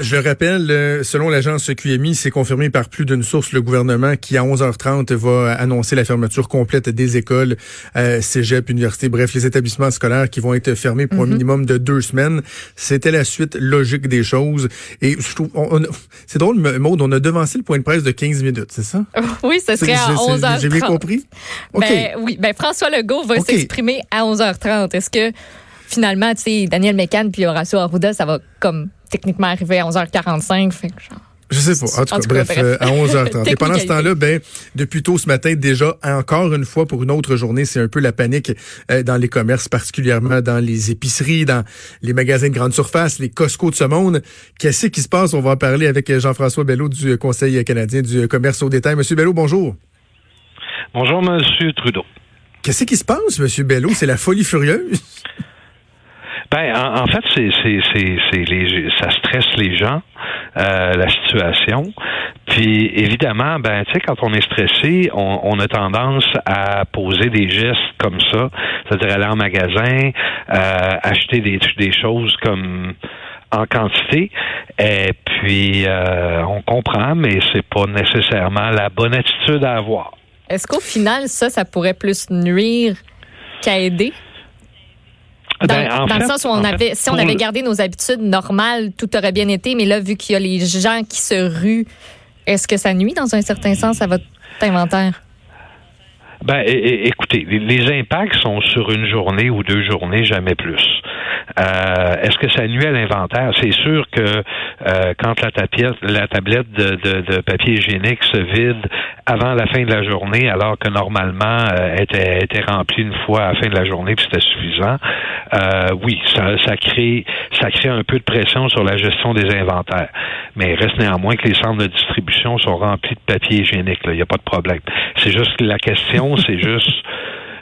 Je rappelle, euh, selon l'agence QMI, c'est confirmé par plus d'une source, le gouvernement qui, à 11h30, va annoncer la fermeture complète des écoles, euh, cégep, université, bref, les établissements scolaires qui vont être fermés pour un mhm. minimum de deux semaines. C'était la suite logique des choses. Et je trouve, c'est drôle, Maude, on a devancé le point de presse de 15 minutes, c'est ça? Oui, ce serait à 11h30. J'ai bien compris? Ben, oui, ben François Legault va s'exprimer à 11h30. Est-ce que finalement, tu sais, Daniel Mécan puis Horacio Arruda, ça va comme techniquement arrivé à 11h45. Fait que je sais pas. En tout, cas, bref, euh, à 11h30. Et pendant ce temps-là, ben, depuis tôt ce matin, déjà, encore une fois, pour une autre journée, c'est un peu la panique euh, dans les commerces, particulièrement dans les épiceries, dans les magasins de grande surface, les Costco de ce monde. Qu'est-ce qui se passe? On va en parler avec Jean-François Bello du Conseil canadien du commerce au détail. Monsieur Bello, bonjour. Bonjour, Monsieur Trudeau. Qu'est-ce qui se passe, Monsieur Bello? C'est la folie furieuse? Ben, en, fait, c'est, ça stresse les gens, euh, la situation. Puis, évidemment, ben, tu sais, quand on est stressé, on, a tendance à poser des gestes comme ça, c'est-à-dire aller en magasin, euh, acheter des, choses comme en quantité. Et puis, euh, on comprend, mais c'est pas nécessairement la bonne attitude à avoir. Est-ce qu'au final, ça, ça pourrait plus nuire qu'à aider? Ben, dans, le sens où on avait, si on avait gardé nos habitudes normales, tout aurait bien été. Mais là, vu qu'il y a les gens qui se ruent, est-ce que ça nuit dans un certain sens à votre inventaire? Ben, écoutez, les impacts sont sur une journée ou deux journées, jamais plus. Euh, est-ce que ça nuit à l'inventaire? C'est sûr que euh, quand la, la tablette de, papier hygiénique se vide avant la fin de la journée, alors que normalement euh, était, remplie une fois à la fin de la journée, puis c'était suffisant, oui, ça, ça crée ça crée un peu de pression sur la gestion des inventaires. Mais il reste néanmoins que les centres de distribution sont remplis de papier hygiénique. Il n'y a pas de problème. C'est juste la question, c'est juste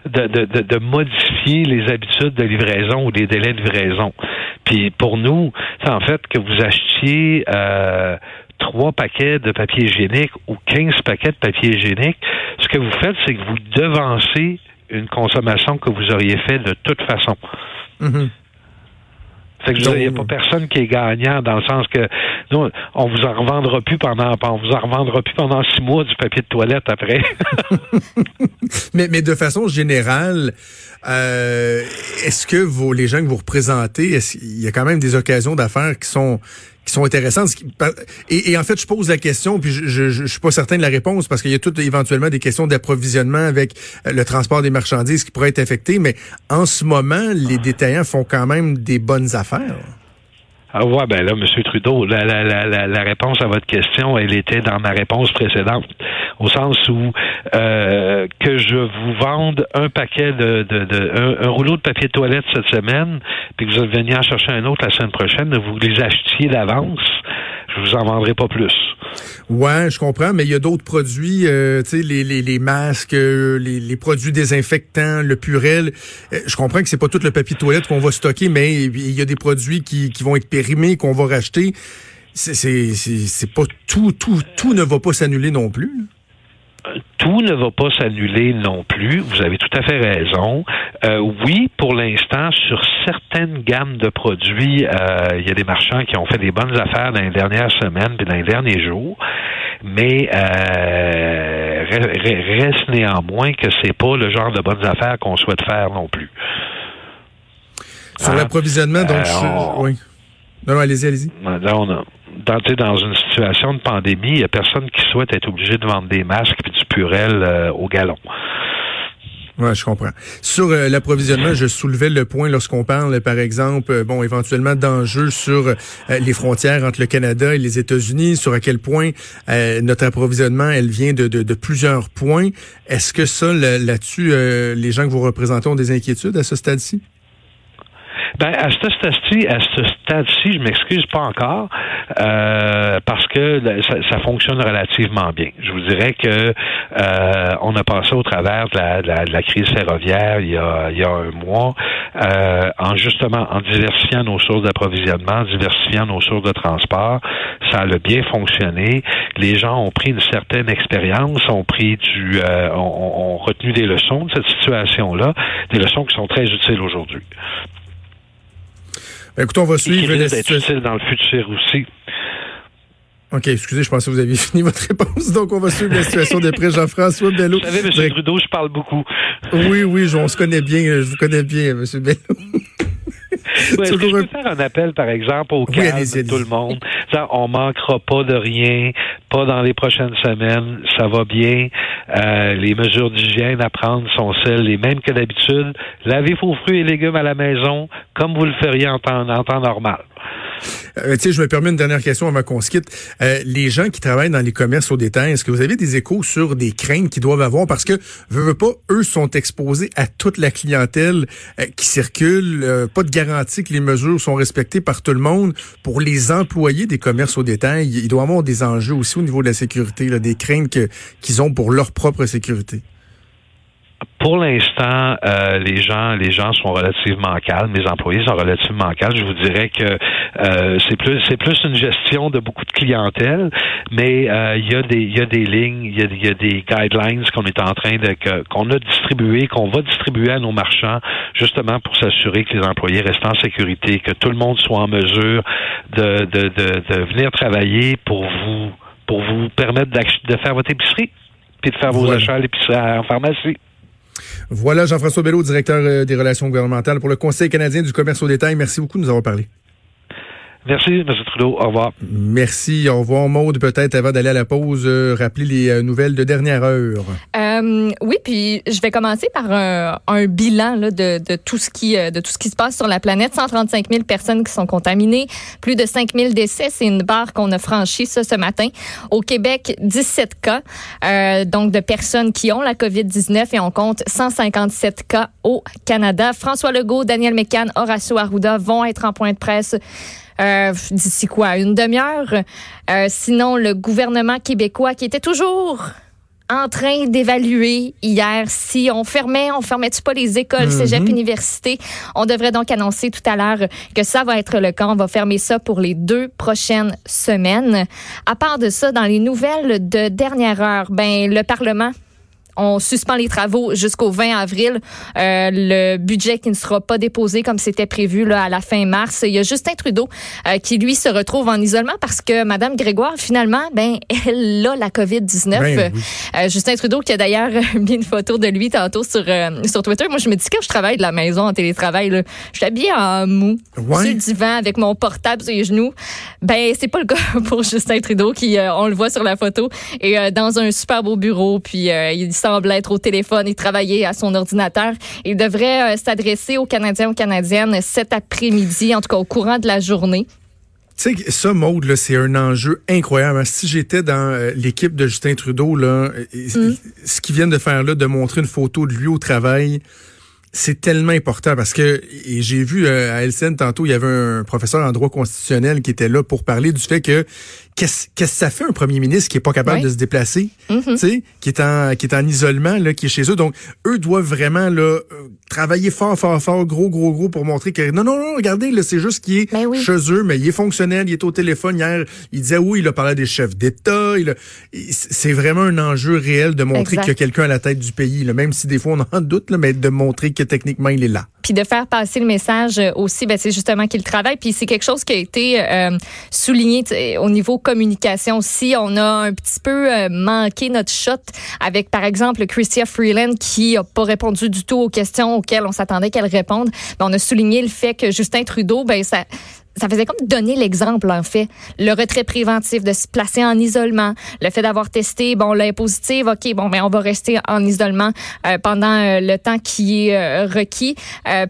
de, de, de, modifier les habitudes de livraison ou les délais de livraison. Puis pour nous, c'est en fait que vous achetiez euh, trois paquets de papier hygiénique ou 15 paquets de papier hygiénique, ce que vous faites, c'est que vous devancez une consommation que vous auriez fait de toute façon. Mm-hmm. Fait que il n'y a pas personne qui est gagnant dans le sens que nous, on vous en revendra plus pendant on vous en revendra plus pendant six mois du papier de toilette après. mais, mais de façon générale, euh, est-ce que vos, les gens que vous représentez, il y a quand même des occasions d'affaires qui sont qui sont intéressantes. Et, en fait, je pose la question, puis je, je, je suis pas certain de la réponse parce qu'il y a tout éventuellement des questions d'approvisionnement avec euh, le transport des marchandises qui pourraient être affectées. Mais en ce moment, les détaillants font quand même des bonnes affaires. Ah ouais, ben là, M. Trudeau, la, la, la, la, réponse à votre question, elle était dans ma réponse précédente, au sens où euh, que je vous vende un paquet de, de, de un, rouleau de papier de toilette cette semaine, puis que vous veniez en chercher un autre la semaine prochaine, vous les achetiez d'avance, je vous en vendrai pas plus. Ouais, je comprends, mais il y a d'autres produits, euh, tu sais, les, les, les, masques, euh, les, les, produits désinfectants, le purel. Euh, je comprends que c'est pas tout le papier de toilette qu'on va stocker, mais il y a des produits qui, qui vont être périmés, qu'on va racheter. C'est pas tout, tout, tout ne va pas s'annuler non plus tout ne va pas s'annuler non plus. Vous avez tout à fait raison. Euh, oui, pour l'instant, sur certaines gammes de produits, euh, il y a des marchands qui ont fait des bonnes affaires dans les dernières semaines et dans les derniers jours. Mais euh, reste néanmoins que c'est pas le genre de bonnes affaires qu'on souhaite faire non plus. Sur l'approvisionnement, donc, oui. Non, non, allez-y, allez-y. Là, on a, dans, dans une situation de pandémie, il n'y a personne qui souhaite être obligé de vendre des masques purel euh, au galon. Oui, je comprends. Sur euh, l'approvisionnement, je soulevais le point lorsqu'on parle, par exemple, euh, bon, éventuellement d'enjeux sur les frontières entre le Canada et les États-Unis, sur à quel point notre approvisionnement, elle vient de, de, de plusieurs points. Est-ce que ça, là-dessus, les gens que vous représentez ont des inquiétudes à ce stade-ci? Ben, à ce stade-ci, à ce stade-ci, je m'excuse pas encore, euh, parce que ça, ça, fonctionne relativement bien. Je vous dirais que euh, on a passé au travers de la, de la, crise ferroviaire il y a, il y a un mois, euh, en justement en diversifiant nos sources d'approvisionnement, diversifiant nos sources de transport. Ça a bien fonctionné. Les gens ont pris une certaine expérience, ont pris du, euh, ont, ont retenu des leçons de cette situation-là, des leçons qui sont très utiles aujourd'hui. Ben, écoute, on va suivre la situation. dans le futur aussi. OK, excusez, je pensais que vous aviez fini votre réponse. Donc, on va suivre la situation de près. Jean-François Bello. Vous savez, M. Trudeau, je parle beaucoup. Oui, oui, on se connaît bien. Je vous connais bien, M. Bello. Ouais, je peux faire un appel, par exemple, au calme de tout le monde? On manquera pas de rien, pas dans les prochaines semaines, ça va bien. Euh, les mesures d'hygiène à prendre sont celles les mêmes que d'habitude. Lavez vos fruits et légumes à la maison comme vous le feriez en temps, en temps normal. Euh, je me permets une dernière question avant qu'on se quitte. Euh, les gens qui travaillent dans les commerces au détail, est-ce que vous avez des échos sur des craintes qu'ils doivent avoir? Parce que, veux, pas, eux sont exposés à toute la clientèle euh, qui circule. Euh, pas de garantie que les mesures sont respectées par tout le monde. Pour les employés des commerces au détail, il doit y avoir des enjeux aussi au niveau de la sécurité, là, des craintes qu'ils ont pour leur propre sécurité. Pour l'instant, euh, les gens, les gens sont relativement calmes. Les employés sont relativement calmes. Je vous dirais que euh, c'est plus, c'est plus une gestion de beaucoup de clientèle, mais euh, il y a des, il y a des lignes, il y a, y a, des guidelines qu'on est en train de, qu'on a distribué, qu'on va distribuer à nos marchands, justement pour s'assurer que les employés restent en sécurité, que tout le monde soit en mesure de, de, de, de venir travailler pour vous, pour vous permettre de faire votre épicerie, puis de faire vos achats à l'épicerie, en pharmacie. Voilà, Jean-François Bello, directeur euh, des relations gouvernementales pour le Conseil canadien du commerce au détail. Merci beaucoup de nous avoir parlé. Merci, M. Trudeau. Au revoir. Merci. Au revoir, Maude. Peut-être avant d'aller à la pause, euh, rappeler les euh, nouvelles de dernière heure. Euh, oui, puis je vais commencer par un, bilan là, de, de, tout ce qui de tout ce qui se passe sur la planète. 135 000 personnes qui sont contaminées, plus de 5 000 décès. C'est une barre qu'on a franchie ça ce matin. Au Québec, 17 cas, donc de personnes qui ont la COVID-19 et on compte 157 cas au Canada. François Legault, Daniel Mécan, Horacio Arruda vont être en point de presse euh, d'ici quoi, une demi-heure? Euh, sinon, le gouvernement québécois qui était toujours en train d'évaluer hier si on fermait, on fermait-tu pas les écoles, mm cégep, universités? On devrait donc annoncer tout à l'heure que ça va être le cas. On va fermer ça pour les deux prochaines semaines. À part de ça, dans les nouvelles de dernière heure, ben le Parlement on suspend les travaux jusqu'au 20 avril. Euh, le budget qui ne sera pas déposé comme c'était prévu là, à la fin mars. Il y a Justin Trudeau euh, qui, lui, se retrouve en isolement parce que Madame Grégoire, finalement, ben, elle a la COVID-19. Ben euh, Justin Trudeau qui a d'ailleurs mis une photo de lui tantôt sur, sur Twitter. Moi, je me dis quand je travaille de la maison en télétravail, là, je suis habillée en mou, sur le divan avec mon portable sur les genoux. Ben, c'est pas le cas pour Justin Trudeau qui, on le voit sur la photo, est dans un super beau bureau. Puis, il semble être au téléphone et travailler à son ordinateur. Il devrait euh, s'adresser aux Canadiens, aux Canadiennes cet après-midi, en tout cas au courant de la journée. Tu sais, ça, Maude, c'est un enjeu incroyable. Si j'étais dans euh, l'équipe de Justin Trudeau, là, mm. ce qu'ils viennent de faire là, de montrer une photo de lui au travail, c'est tellement important parce que et j'ai vu euh, à LCN tantôt, il y avait un professeur en droit constitutionnel qui était là pour parler du fait que qu'est-ce que ça fait un premier ministre qui est pas capable de se déplacer, mm-hmm. tu sais, qui est en qui est en isolement là, qui est chez eux. Donc eux doivent vraiment là euh, travailler fort fort fort gros gros gros pour montrer que non non non, regardez là, c'est juste qu'il est ben chez eux mais il est fonctionnel, il est au téléphone hier, il disait oui, il a parlé des chefs d'État, il c'est vraiment un enjeu réel de montrer qu'il y a quelqu'un à la tête du pays là, même si des fois on en doute là, mais de montrer que techniquement il est là. Puis de faire passer le message euh, aussi, ben, c'est justement qu'il travaille. Puis c'est quelque chose qui a été euh, souligné au niveau communication aussi. On a un petit peu euh, manqué notre shot avec, par exemple, Christia Freeland qui a pas répondu du tout aux questions auxquelles on s'attendait qu'elle réponde. Ben, on a souligné le fait que Justin Trudeau, ben ça ça faisait comme donner l'exemple, en fait. Le retrait préventif, de se placer en isolement, le fait d'avoir testé, bon, l'œil positif, OK, bon, mais on va rester en isolement euh, pendant euh, le temps qui est euh, requis.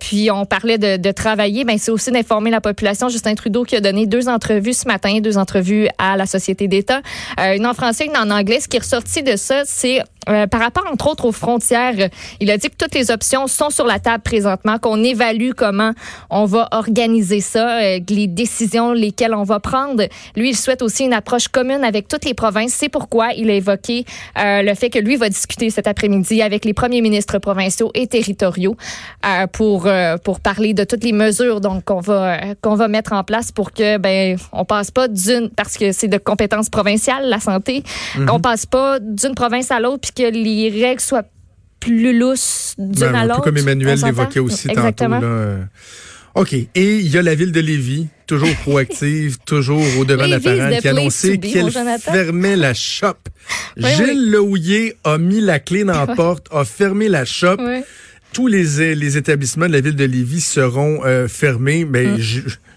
puis on parlait de, de travailler, ben c'est aussi d'informer la population. Justin Trudeau qui a donné deux entrevues ce matin, deux entrevues à la Société d'État, une en français, une en anglais. Ce qui est ressorti de ça, c'est par rapport, entre autres, aux frontières, il a dit que toutes les options sont sur la table présentement, qu'on évalue comment on va organiser ça, les décisions lesquelles on va prendre. Lui, il souhaite aussi une approche commune avec toutes les provinces. C'est pourquoi il a évoqué euh, le fait que lui va discuter cet après-midi avec les premiers ministres provinciaux et territoriaux euh, pour euh, pour parler de toutes les mesures donc qu'on va qu'on va mettre en place pour que ben on passe pas d'une parce que c'est de compétences provinciales la santé, mm-hmm. qu'on passe pas d'une province à l'autre que les règles soient plus lousses d'une ben, à l'autre. Comme Emmanuel l'évoquait aussi tantôt. Là, OK. Et il y a la ville de Lévis toujours proactive, toujours au devant de la parole, qui a annoncé qu'elle fermait la shop. Gilles Lehouillier a mis la clé dans la porte, a fermé la shop. Tous les, les établissements de la ville de Lévis seront euh, fermés, mais hum.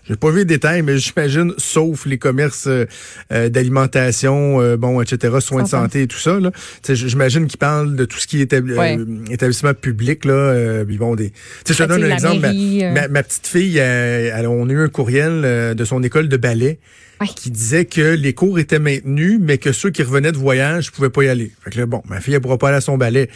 Je j'ai pas vu les détails, mais j'imagine, sauf les commerces euh, euh, d'alimentation, euh, bon, etc., soins de santé et tout ça. Là. J'imagine qu'ils parlent de tout ce qui est établissement public. Là, bon, des. Je te donne un exemple. Ma, ma, petite fille, elle, on a eu un courriel de son école de ballet qui disait que les cours étaient maintenus, mais que ceux qui revenaient de voyage pouvaient pas y aller. Fait que là, bon, ma fille, elle pourra pas aller à son ballet.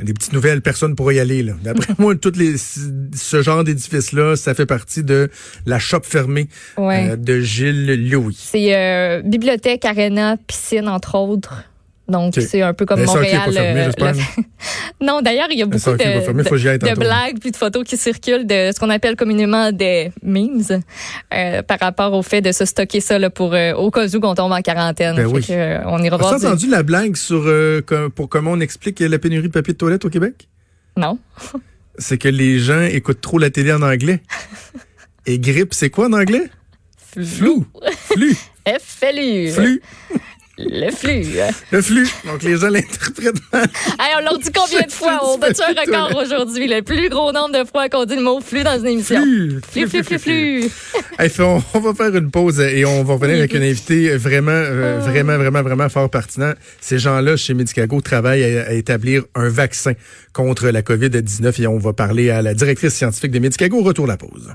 Des petites nouvelles, personne pourra y aller. D'après moi, toutes les, ce genre d'édifice-là, ça fait partie de la shop fermée euh, de Gilles Louis. C'est euh, bibliothèque, arena, piscine, entre autres. Donc, c'est un peu comme Montréal. Euh, non, d'ailleurs, il y a beaucoup de, blagues puis de photos qui circulent de ce qu'on appelle communément des memes euh, par rapport au fait de se stocker ça là, pour euh, au cas où on tombe en quarantaine. Ben oui. on ira voir. entendu la blague sur pour comment on explique la pénurie de papier de toilette au Québec? Non. c'est que les gens écoutent trop la télé en anglais. Et grippe, c'est quoi en anglais? Flou. Flou. F-L-U. Flux. Le flux. Le flux. Donc, les gens l'interprètent mal. on l'a dit combien de fois? On bat un record aujourd'hui? Le plus gros nombre de fois qu'on dit le mot flux dans une émission. Flux. Flux, flux, flux, flux. on, va faire une pause et on va revenir avec un invité vraiment, euh, ah. vraiment, vraiment, vraiment fort pertinent. Ces gens-là, chez Medicago, travaillent à, établir un vaccin contre la COVID-19 et on va parler à la directrice scientifique de Medicago. Retour la pause.